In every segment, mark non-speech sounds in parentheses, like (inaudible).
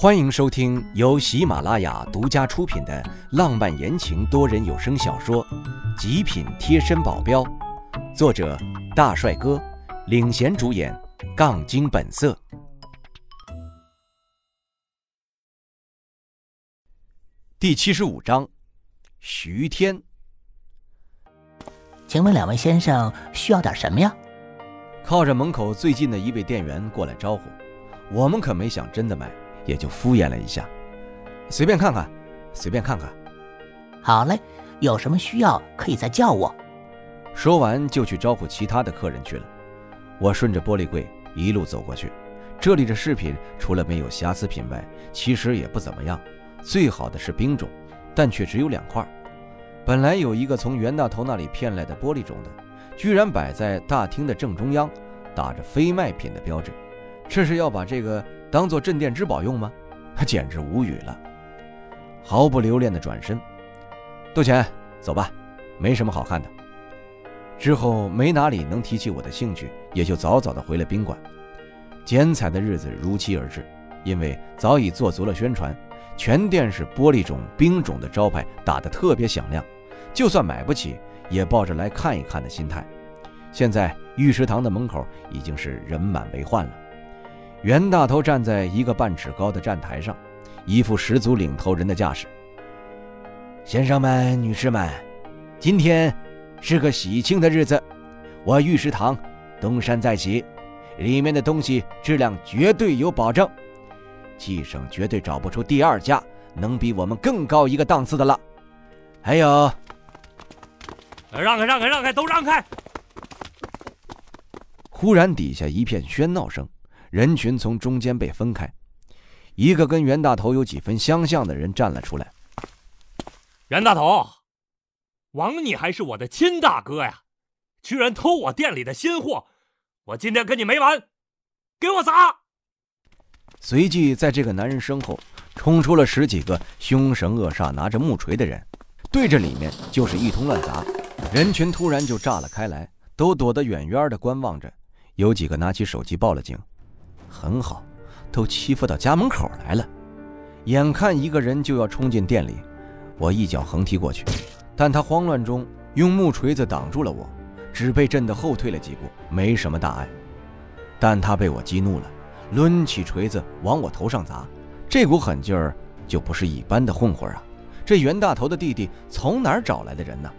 欢迎收听由喜马拉雅独家出品的浪漫言情多人有声小说《极品贴身保镖》，作者大帅哥领衔主演，杠精本色。第七十五章，徐天。请问两位先生需要点什么呀？靠着门口最近的一位店员过来招呼，我们可没想真的买。也就敷衍了一下，随便看看，随便看看。好嘞，有什么需要可以再叫我。说完就去招呼其他的客人去了。我顺着玻璃柜一路走过去，这里的饰品除了没有瑕疵品外，其实也不怎么样。最好的是冰种，但却只有两块。本来有一个从袁大头那里骗来的玻璃种的，居然摆在大厅的正中央，打着非卖品的标志。这是要把这个？当做镇店之宝用吗？他 (laughs) 简直无语了，毫不留恋的转身，杜钱，走吧，没什么好看的。之后没哪里能提起我的兴趣，也就早早的回了宾馆。剪彩的日子如期而至，因为早已做足了宣传，全店是玻璃种、冰种的招牌打得特别响亮，就算买不起，也抱着来看一看的心态。现在御食堂的门口已经是人满为患了。袁大头站在一个半尺高的站台上，一副十足领头人的架势。先生们、女士们，今天是个喜庆的日子，我御食堂东山再起，里面的东西质量绝对有保证，冀省绝对找不出第二家能比我们更高一个档次的了。还有，让开，让开，让开，都让开！忽然，底下一片喧闹声。人群从中间被分开，一个跟袁大头有几分相像的人站了出来。袁大头，枉你还是我的亲大哥呀！居然偷我店里的新货，我今天跟你没完！给我砸！随即，在这个男人身后冲出了十几个凶神恶煞、拿着木锤的人，对着里面就是一通乱砸。人群突然就炸了开来，都躲得远远的观望着。有几个拿起手机报了警。很好，都欺负到家门口来了。眼看一个人就要冲进店里，我一脚横踢过去，但他慌乱中用木锤子挡住了我，只被震得后退了几步，没什么大碍。但他被我激怒了，抡起锤子往我头上砸，这股狠劲儿就不是一般的混混啊！这袁大头的弟弟从哪儿找来的人呢？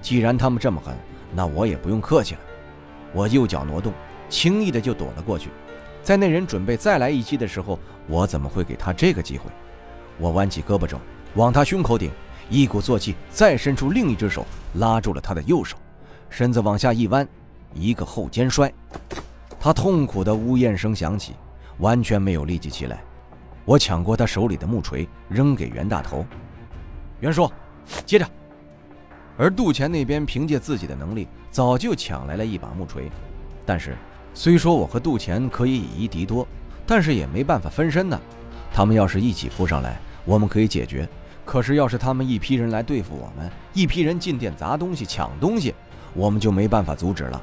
既然他们这么狠，那我也不用客气了。我右脚挪动，轻易的就躲了过去。在那人准备再来一击的时候，我怎么会给他这个机会？我弯起胳膊肘，往他胸口顶，一鼓作气，再伸出另一只手拉住了他的右手，身子往下一弯，一个后肩摔。他痛苦的呜咽声响起，完全没有力气起来。我抢过他手里的木锤，扔给袁大头。袁叔，接着。而杜钱那边凭借自己的能力，早就抢来了一把木锤，但是。虽说我和杜钱可以以一敌多，但是也没办法分身呢。他们要是一起扑上来，我们可以解决；可是要是他们一批人来对付我们，一批人进店砸东西、抢东西，我们就没办法阻止了。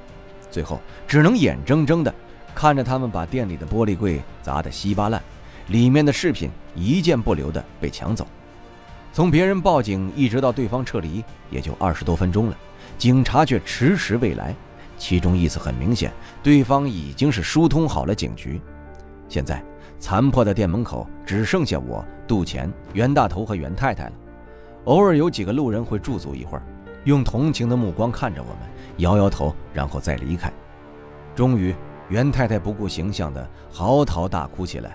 最后只能眼睁睁地看着他们把店里的玻璃柜砸得稀巴烂，里面的饰品一件不留的被抢走。从别人报警一直到对方撤离，也就二十多分钟了，警察却迟迟未来。其中意思很明显，对方已经是疏通好了警局。现在残破的店门口只剩下我、杜钱、袁大头和袁太太了。偶尔有几个路人会驻足一会儿，用同情的目光看着我们，摇摇头，然后再离开。终于，袁太太不顾形象的嚎啕大哭起来：“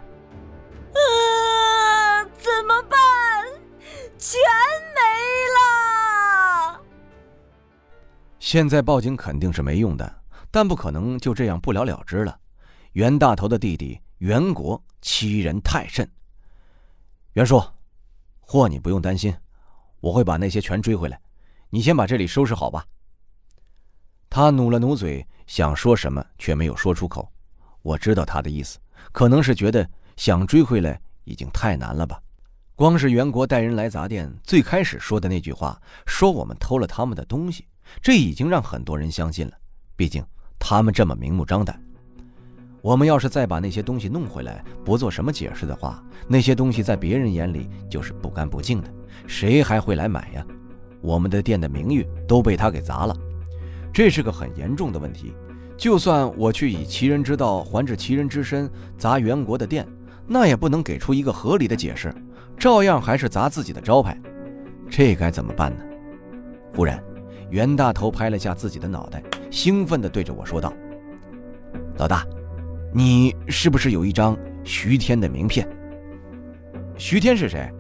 啊，怎么办？钱现在报警肯定是没用的，但不可能就这样不了了之了。袁大头的弟弟袁国欺人太甚。袁叔，货你不用担心，我会把那些全追回来。你先把这里收拾好吧。他努了努嘴，想说什么却没有说出口。我知道他的意思，可能是觉得想追回来已经太难了吧。光是袁国带人来砸店，最开始说的那句话，说我们偷了他们的东西。这已经让很多人相信了，毕竟他们这么明目张胆。我们要是再把那些东西弄回来，不做什么解释的话，那些东西在别人眼里就是不干不净的，谁还会来买呀？我们的店的名誉都被他给砸了，这是个很严重的问题。就算我去以其人之道还治其人之身砸袁国的店，那也不能给出一个合理的解释，照样还是砸自己的招牌，这该怎么办呢？忽然，袁大头拍了下自己的脑袋，兴奋地对着我说道：“老大。”你是不是有一张徐天的名片？徐天是谁？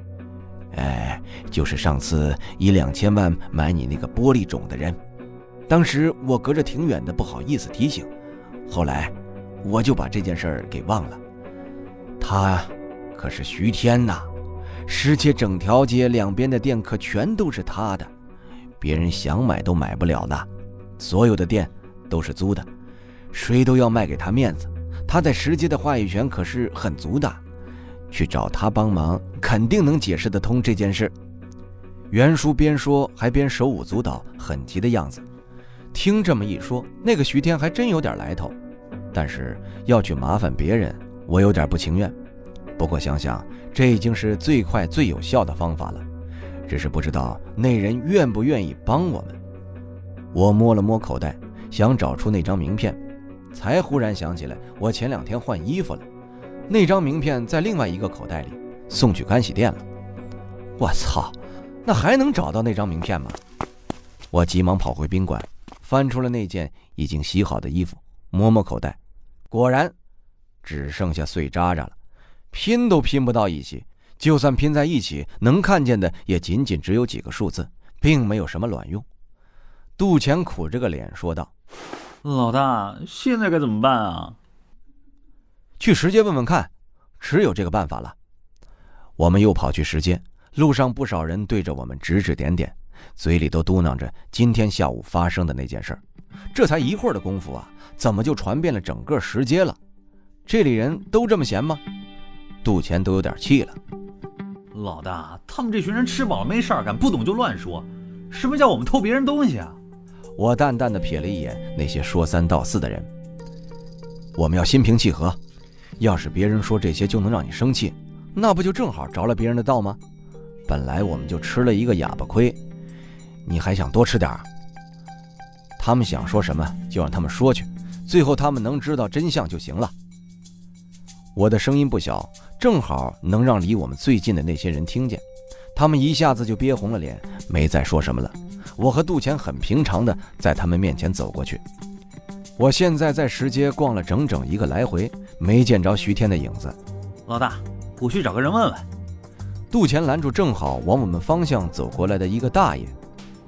哎，就是上次以两千万买你那个玻璃种的人。当时我隔着挺远的，不好意思提醒，后来我就把这件事儿给忘了。他可是徐天呐，世界整条街两边的店可全都是他的，别人想买都买不了的，所有的店都是租的，谁都要卖给他面子。他在石阶的话语权可是很足的，去找他帮忙，肯定能解释得通这件事。袁叔边说还边手舞足蹈，很急的样子。听这么一说，那个徐天还真有点来头。但是要去麻烦别人，我有点不情愿。不过想想，这已经是最快最有效的方法了。只是不知道那人愿不愿意帮我们。我摸了摸口袋，想找出那张名片。才忽然想起来，我前两天换衣服了，那张名片在另外一个口袋里，送去干洗店了。我操，那还能找到那张名片吗？我急忙跑回宾馆，翻出了那件已经洗好的衣服，摸摸口袋，果然只剩下碎渣渣了，拼都拼不到一起。就算拼在一起，能看见的也仅仅只有几个数字，并没有什么卵用。杜钱苦着个脸说道。老大，现在该怎么办啊？去石阶问问看，只有这个办法了。我们又跑去石阶，路上不少人对着我们指指点点，嘴里都嘟囔着今天下午发生的那件事儿。这才一会儿的功夫啊，怎么就传遍了整个石阶了？这里人都这么闲吗？杜钱都有点气了。老大，他们这群人吃饱了没事儿干，不懂就乱说。什么叫我们偷别人东西啊？我淡淡的瞥了一眼那些说三道四的人。我们要心平气和，要是别人说这些就能让你生气，那不就正好着了别人的道吗？本来我们就吃了一个哑巴亏，你还想多吃点儿？他们想说什么就让他们说去，最后他们能知道真相就行了。我的声音不小，正好能让离我们最近的那些人听见，他们一下子就憋红了脸，没再说什么了。我和杜钱很平常的在他们面前走过去。我现在在石街逛了整整一个来回，没见着徐天的影子。老大，我去找个人问问。杜钱拦住正好往我们方向走过来的一个大爷。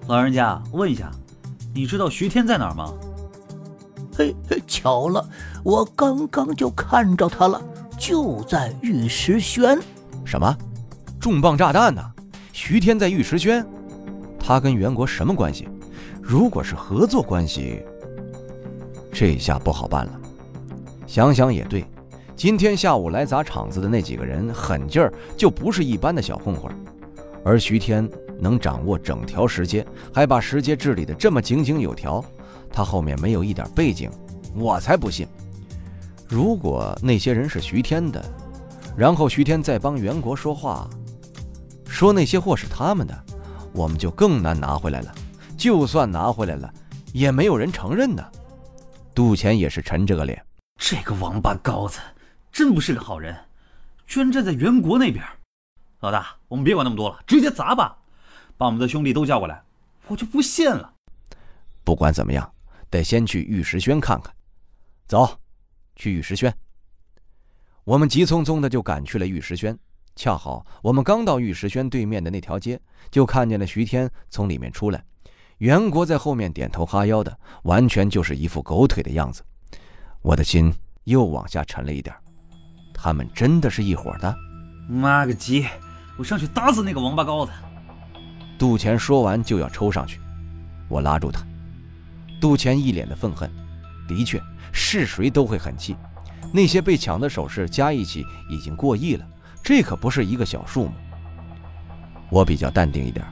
老人家，问一下，你知道徐天在哪儿吗？嘿，巧了，我刚刚就看着他了，就在玉石轩。什么？重磅炸弹呢？徐天在玉石轩？他跟袁国什么关系？如果是合作关系，这下不好办了。想想也对，今天下午来砸场子的那几个人，狠劲儿就不是一般的小混混。而徐天能掌握整条石阶，还把石阶治理的这么井井有条，他后面没有一点背景，我才不信。如果那些人是徐天的，然后徐天再帮袁国说话，说那些货是他们的。我们就更难拿回来了，就算拿回来了，也没有人承认呢。杜钱也是沉着个脸，这个王八羔子真不是个好人，居然站在袁国那边。老大，我们别管那么多了，直接砸吧，把我们的兄弟都叫过来，我就不信了。不管怎么样，得先去玉石轩看看。走，去玉石轩。我们急匆匆的就赶去了玉石轩。恰好我们刚到玉石轩对面的那条街，就看见了徐天从里面出来，袁国在后面点头哈腰的，完全就是一副狗腿的样子。我的心又往下沉了一点。他们真的是一伙的？妈个鸡！我上去打死那个王八羔子！杜钱说完就要抽上去，我拉住他。杜钱一脸的愤恨。的确，是谁都会很气。那些被抢的首饰加一起已经过亿了。这可不是一个小数目。我比较淡定一点，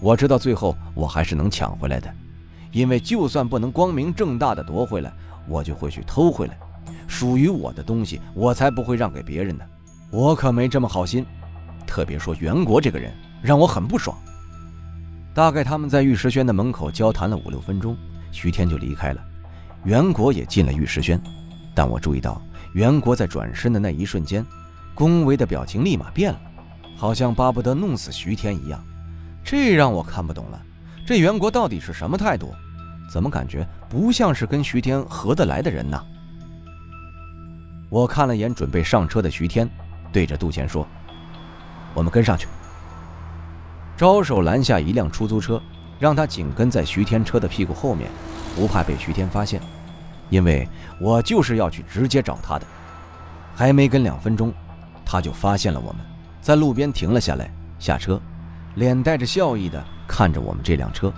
我知道最后我还是能抢回来的，因为就算不能光明正大的夺回来，我就会去偷回来。属于我的东西，我才不会让给别人呢。我可没这么好心。特别说袁国这个人，让我很不爽。大概他们在玉石轩的门口交谈了五六分钟，徐天就离开了，袁国也进了玉石轩。但我注意到袁国在转身的那一瞬间，恭维的表情立马变了，好像巴不得弄死徐天一样。这让我看不懂了，这袁国到底是什么态度？怎么感觉不像是跟徐天合得来的人呢？我看了眼准备上车的徐天，对着杜钱说：“我们跟上去。”招手拦下一辆出租车，让他紧跟在徐天车的屁股后面，不怕被徐天发现，因为我就是要去直接找他的。还没跟两分钟，他就发现了我们，在路边停了下来，下车，脸带着笑意的看着我们这辆车。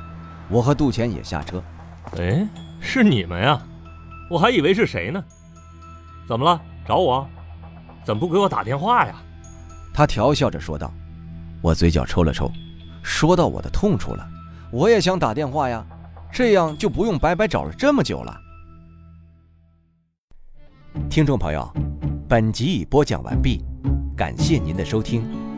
我和杜钱也下车。哎，是你们呀？我还以为是谁呢。怎么了？找我？怎么不给我打电话呀？他调笑着说道。我嘴角抽了抽，说到我的痛处了。我也想打电话呀，这样就不用白白找了这么久了。听众朋友，本集已播讲完毕，感谢您的收听。